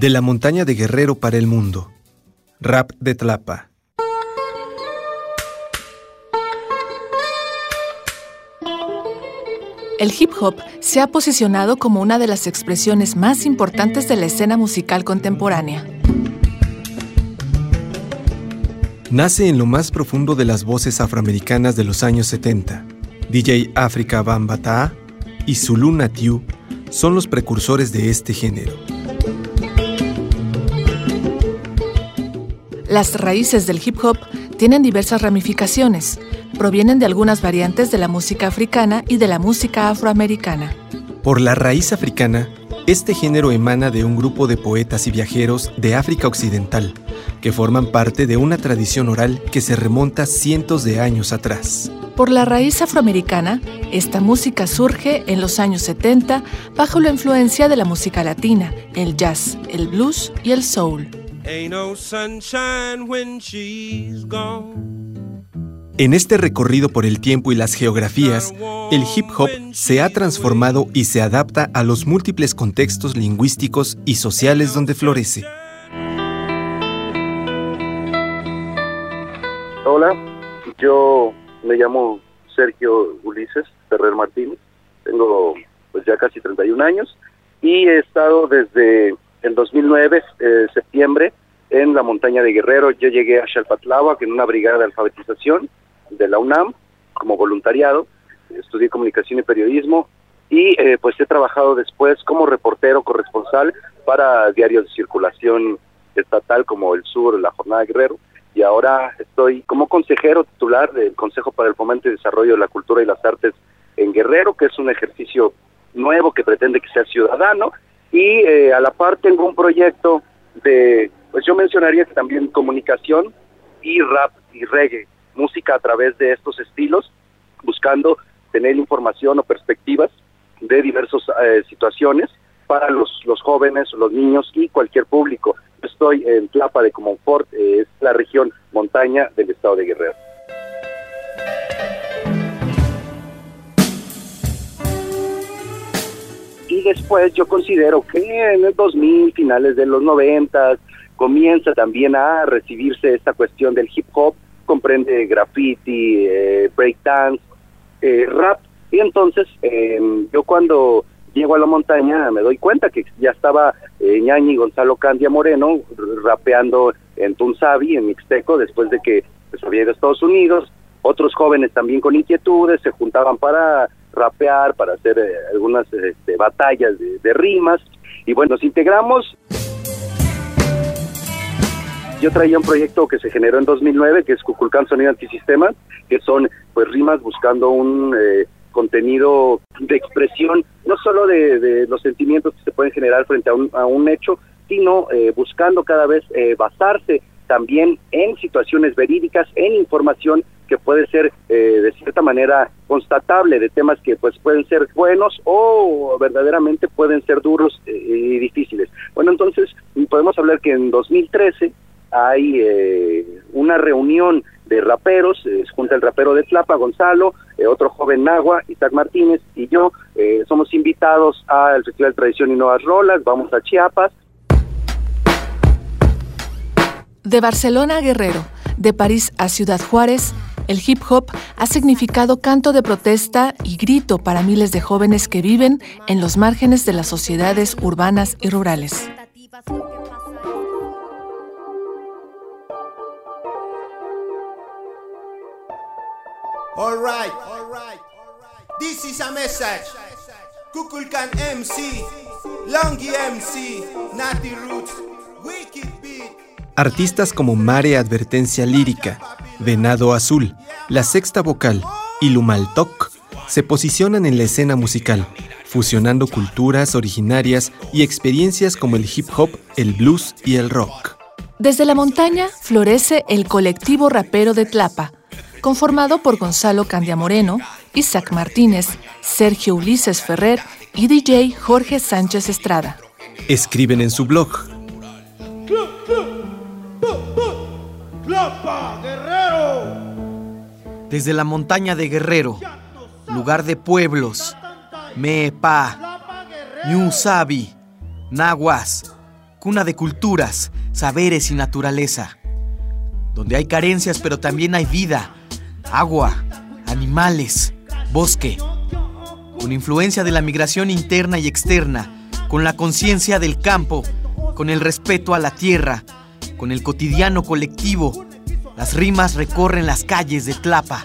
De la montaña de Guerrero para el mundo. Rap de Tlapa. El hip hop se ha posicionado como una de las expresiones más importantes de la escena musical contemporánea. Nace en lo más profundo de las voces afroamericanas de los años 70. DJ Africa Bambata y Zulu Natiu son los precursores de este género. Las raíces del hip hop tienen diversas ramificaciones. Provienen de algunas variantes de la música africana y de la música afroamericana. Por la raíz africana, este género emana de un grupo de poetas y viajeros de África Occidental, que forman parte de una tradición oral que se remonta cientos de años atrás. Por la raíz afroamericana, esta música surge en los años 70 bajo la influencia de la música latina, el jazz, el blues y el soul. En este recorrido por el tiempo y las geografías, el hip hop se ha transformado y se adapta a los múltiples contextos lingüísticos y sociales donde florece. Hola, yo me llamo Sergio Ulises Ferrer Martínez, tengo pues ya casi 31 años y he estado desde en 2009, eh, septiembre, en la montaña de Guerrero. Yo llegué a que en una brigada de alfabetización de la UNAM como voluntariado. Estudié comunicación y periodismo y eh, pues he trabajado después como reportero corresponsal para diarios de circulación estatal como El Sur, La Jornada de Guerrero. Y ahora estoy como consejero titular del Consejo para el Fomento y Desarrollo de la Cultura y las Artes en Guerrero, que es un ejercicio nuevo que pretende que sea ciudadano y eh, a la par tengo un proyecto de, pues yo mencionaría que también comunicación y rap y reggae, música a través de estos estilos, buscando tener información o perspectivas de diversas eh, situaciones para los, los jóvenes, los niños y cualquier público. Estoy en Tlapa de Comonfort, eh, es la región montaña del estado de Guerrero. Y después yo considero que en el 2000, finales de los 90, comienza también a recibirse esta cuestión del hip hop, comprende graffiti, eh, breakdance, eh, rap, y entonces em, yo cuando llego a la montaña me doy cuenta que ya estaba eh, Ñañi Gonzalo Candia Moreno rapeando en Tunsabi, en Mixteco, después de que pues, había a Estados Unidos, otros jóvenes también con inquietudes se juntaban para rapear, para hacer eh, algunas este, batallas de, rimas. Y bueno, nos integramos. Yo traía un proyecto que se generó en 2009, que es Cuculcán Sonido Antisistema, que son pues rimas buscando un eh, contenido de expresión, no solo de, los sentimientos que se pueden generar frente a un, a un hecho, sino eh, buscando cada vez basarse también en situaciones verídicas, en información que puede ser eh, de cierta manera constatable de temas que pues pueden ser buenos o verdaderamente pueden ser duros eh, y difíciles. Bueno, entonces podemos hablar que en 2013 hay eh, una reunión de raperos, junto el rapero de Tlapa, Gonzalo, otro joven Nagua, Isaac Martínez y yo, somos invitados al Festival Tradición y Nuevas Rolas, vamos a Chiapas. De Barcelona a Guerrero, de París a Ciudad Juárez, el hip hop ha significado canto de protesta y grito para miles de jóvenes que viven en los márgenes de las sociedades urbanas y rurales. All. This is a message. Kukulkan MC, Longy MC, Natty Roots, Wicked Beat. Artistas como Mare Advertencia Lírica, Venado Azul, La Sexta Vocal y Lumaltok se posicionan en la escena musical, fusionando culturas originarias y experiencias como el hip hop, el blues y el rock. Desde la montaña florece el colectivo rapero de Tlapa, conformado por Gonzalo Candia Moreno, Isaac Martínez, Sergio Ulises Ferrer y DJ Jorge Sánchez Estrada. Escriben en su blog. Desde la montaña de Guerrero, lugar de pueblos, Mepa, Ñusabi, Nahuas, cuna de culturas, saberes y naturaleza, donde hay carencias pero también hay vida, agua, animales, bosque, con influencia de la migración interna y externa, con la conciencia del campo, con el respeto a la tierra, con el cotidiano colectivo, las rimas recorren las calles de Tlapa.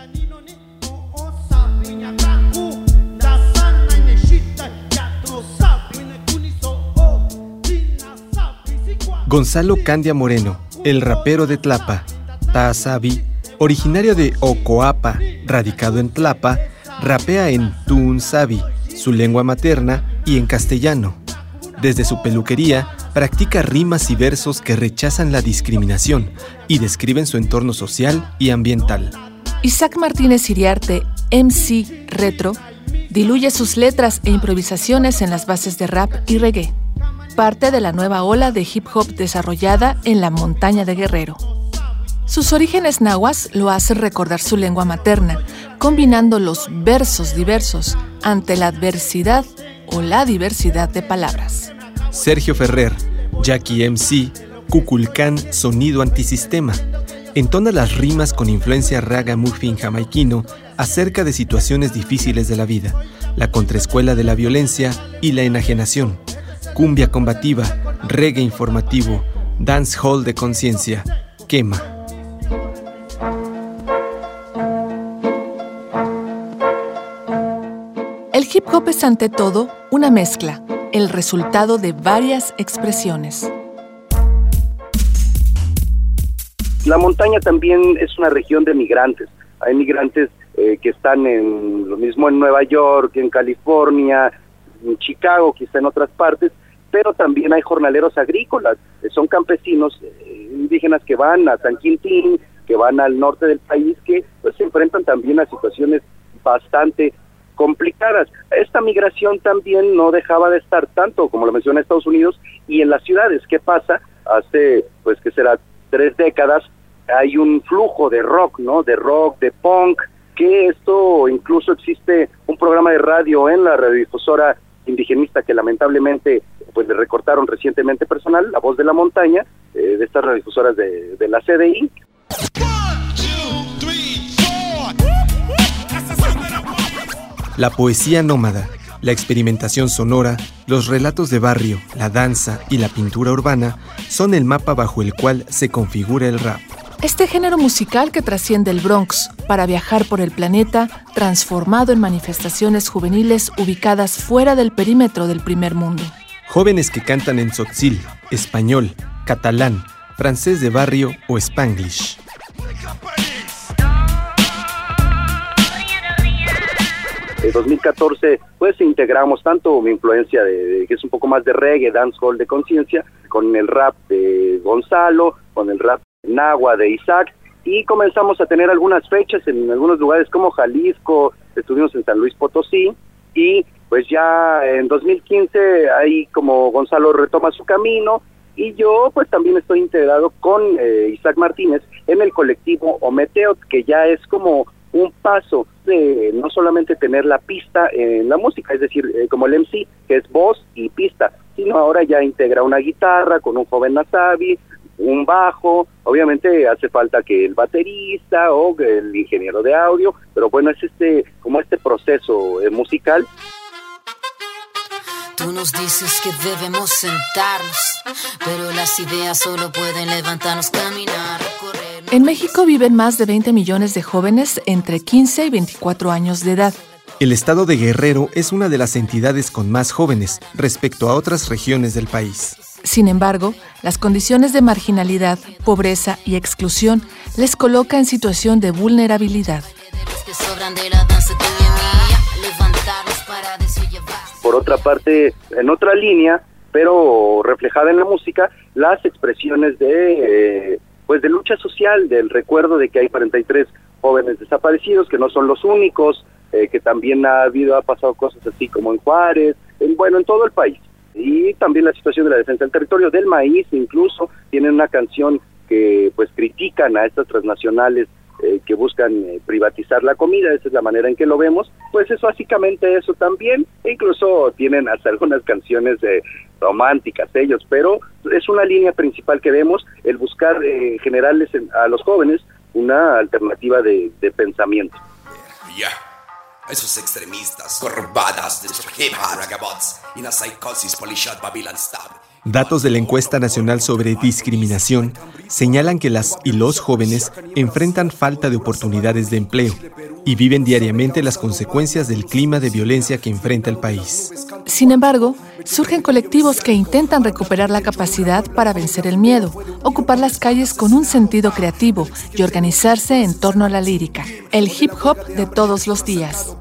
Gonzalo Candia Moreno, el rapero de Tlapa, Tazabi, originario de Ocoapa, radicado en Tlapa, rapea en Tunsabi, su lengua materna, y en castellano. Desde su peluquería, practica rimas y versos que rechazan la discriminación y describen su entorno social y ambiental. Isaac Martínez Iriarte, MC Retro, diluye sus letras e improvisaciones en las bases de rap y reggae, parte de la nueva ola de hip hop desarrollada en la montaña de Guerrero. Sus orígenes nahuas lo hacen recordar su lengua materna, combinando los versos diversos ante la adversidad o la diversidad de palabras. Sergio Ferrer, Jackie MC, Cuculcán Sonido Antisistema. Entona las rimas con influencia raga muffin jamaiquino acerca de situaciones difíciles de la vida, la contraescuela de la violencia y la enajenación, cumbia combativa, reggae informativo, dance hall de conciencia, quema. El hip hop es ante todo una mezcla, el resultado de varias expresiones. La montaña también es una región de migrantes. Hay migrantes eh, que están en lo mismo en Nueva York, en California, en Chicago, quizá en otras partes, pero también hay jornaleros agrícolas, eh, son campesinos eh, indígenas que van a San Quintín, que van al norte del país, que pues, se enfrentan también a situaciones bastante complicadas. Esta migración también no dejaba de estar tanto, como lo menciona Estados Unidos, y en las ciudades. ¿Qué pasa? Hace, pues, que será tres décadas, hay un flujo de rock, ¿no? De rock, de punk, que esto incluso existe un programa de radio en la radiodifusora indigenista que lamentablemente pues le recortaron recientemente personal, La Voz de la Montaña, eh, de estas radiodifusoras de, la CDI. La poesía nómada, la experimentación sonora, los relatos de barrio, la danza y la pintura urbana son el mapa bajo el cual se configura el rap. Este género musical que trasciende el Bronx para viajar por el planeta, transformado en manifestaciones juveniles ubicadas fuera del perímetro del primer mundo. Jóvenes que cantan en tzotzil, español, catalán, francés de barrio o spanglish. 2014, pues integramos tanto mi influencia de, de, que es un poco más de reggae, dancehall de conciencia, con el rap de Gonzalo, con el rap Nahua de Isaac, y comenzamos a tener algunas fechas en algunos lugares como Jalisco, estuvimos en San Luis Potosí, y pues ya en 2015 ahí como Gonzalo retoma su camino, y yo pues también estoy integrado con eh, Isaac Martínez en el colectivo Ometeot, que ya es como un paso de no solamente tener la pista en la música, es decir, eh, como el MC, que es voz y pista, sino ahora ya integra una guitarra con un joven Nasabi, un bajo, obviamente hace falta que el baterista o el ingeniero de audio, pero bueno, es este como este proceso eh, musical. Tú nos dices que debemos sentarnos, pero las ideas solo pueden levantarnos, caminar, recorrer. En México viven más de 20 millones de jóvenes entre 15 y 24 años de edad. El estado de Guerrero es una de las entidades con más jóvenes respecto a otras regiones del país. Sin embargo, las condiciones de marginalidad, pobreza y exclusión les coloca en situación de vulnerabilidad. Por otra parte, en otra línea, pero reflejada en la música, las expresiones de, eh, pues de lucha social, del recuerdo de que hay 43 jóvenes desaparecidos, que no son los únicos, eh, que también ha habido, ha pasado cosas así como en Juárez, en, bueno, en todo el país. Y también la situación de la defensa del territorio, del maíz, incluso tienen una canción que pues critican a estas transnacionales eh, que buscan eh, privatizar la comida, esa es la manera en que lo vemos, pues es básicamente eso también, e incluso tienen hasta algunas canciones de románticas ellos, pero es una línea principal que vemos, el buscar eh, generarles a los jóvenes una alternativa de, pensamiento. Ya, esos extremistas, corbadas de hip y una psicosis polishot Babylon Stab. Datos de la encuesta nacional sobre discriminación señalan que las y los jóvenes enfrentan falta de oportunidades de empleo y viven diariamente las consecuencias del clima de violencia que enfrenta el país. Sin embargo, surgen colectivos que intentan recuperar la capacidad para vencer el miedo, ocupar las calles con un sentido creativo y organizarse en torno a la lírica, el hip hop de todos los días.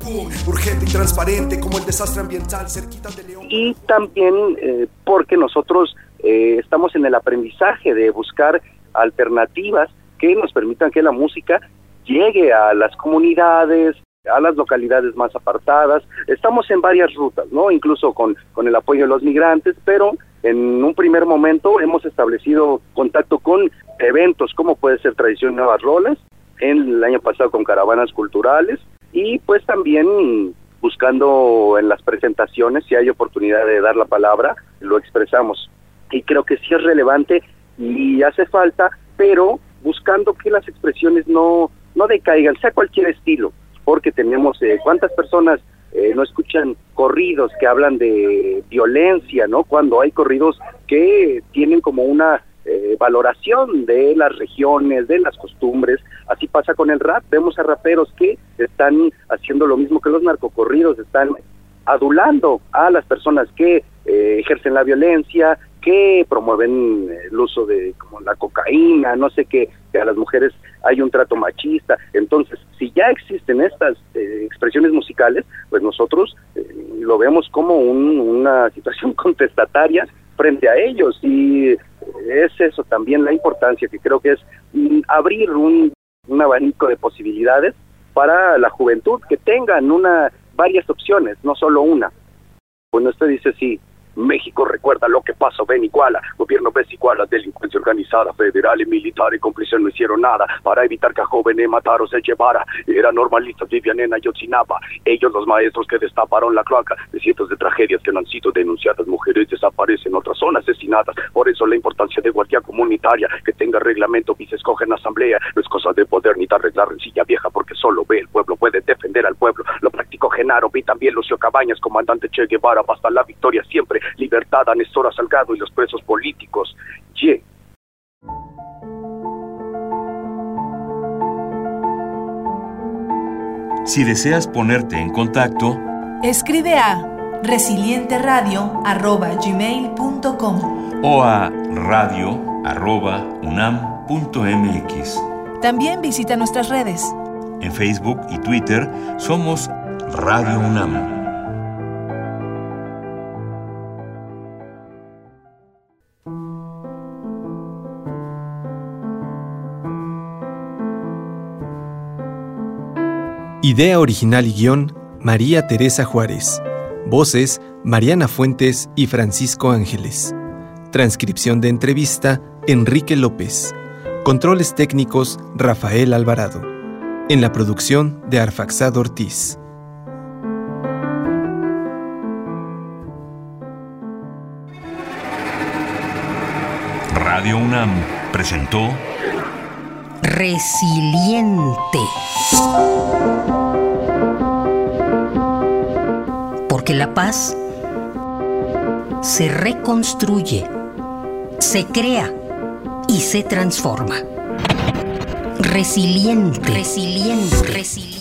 Y también eh, porque nosotros eh, estamos en el aprendizaje de buscar alternativas que nos permitan que la música llegue a las comunidades, a las localidades más apartadas. Estamos en varias rutas, ¿no? Incluso con, con el apoyo de los migrantes, pero en un primer momento hemos establecido contacto con eventos como puede ser Tradición Nuevas Rolas, en el año pasado con caravanas culturales y pues también buscando en las presentaciones, si hay oportunidad de dar la palabra, lo expresamos. Y creo que sí es relevante y hace falta, pero buscando que las expresiones no, no decaigan, sea cualquier estilo, porque tenemos eh, cuántas personas eh, no escuchan corridos que hablan de violencia, ¿no? Cuando hay corridos que tienen como una eh, valoración de las regiones, de las costumbres. Así pasa con el rap. Vemos a raperos que están haciendo lo mismo que los narcocorridos, están adulando a las personas que ejercen la violencia, que promueven el uso de como la cocaína, no sé qué, que a las mujeres hay un trato machista. Entonces, si ya existen estas eh, expresiones musicales, pues nosotros eh, lo vemos como una situación contestataria frente a ellos y es eso también la importancia que creo que es mm, abrir un, un abanico de posibilidades para la juventud que tengan una varias opciones, no solo una. Bueno, usted dice sí, México recuerda lo que pasó en Iguala. Gobierno ves Iguala, delincuencia organizada, federal y militar y cómplices no hicieron nada para evitar que a jóvenes mataron se llevara. Eran normalistas, vivían en Ayotzinapa. Ellos los maestros que destaparon la cloaca de cientos de tragedias que no han sido denunciadas. Mujeres desaparecen, otras son asesinadas. Por eso la importancia de guardia comunitaria, que tenga reglamento y se escoge en asamblea. No es cosa de poder ni de arreglar rencilla vieja porque solo ve el pueblo, puede defender al pueblo. Lo practicó Genaro, vi también Lucio Cabañas, comandante Che Guevara, basta la victoria siempre libertad a Néstor Salgado y los presos políticos. Ye. Si deseas ponerte en contacto, escribe a resilienteradio.gmail.com o a radio.unam.mx. También visita nuestras redes. En Facebook y Twitter somos Radio UNAM. Idea original y guion, María Teresa Juárez. Voces, Mariana Fuentes y Francisco Ángeles. Transcripción de entrevista, Enrique López. Controles técnicos, Rafael Alvarado. En la producción de Arfaxado Ortiz. Radio UNAM presentó Resiliente. Porque la paz se reconstruye, se crea y se transforma. Resiliente. Resiliente. Resiliente.